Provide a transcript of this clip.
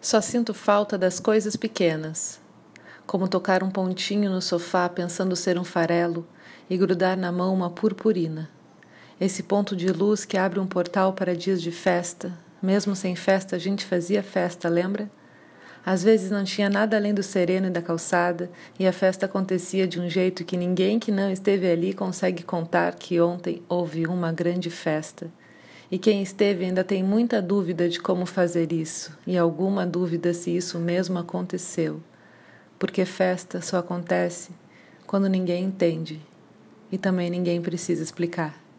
Só sinto falta das coisas pequenas, como tocar um pontinho no sofá pensando ser um farelo e grudar na mão uma purpurina. Esse ponto de luz que abre um portal para dias de festa. Mesmo sem festa, a gente fazia festa, lembra? Às vezes não tinha nada além do sereno e da calçada, e a festa acontecia de um jeito que ninguém que não esteve ali consegue contar que ontem houve uma grande festa. E quem esteve ainda tem muita dúvida de como fazer isso, e alguma dúvida se isso mesmo aconteceu. Porque festa só acontece quando ninguém entende e também ninguém precisa explicar.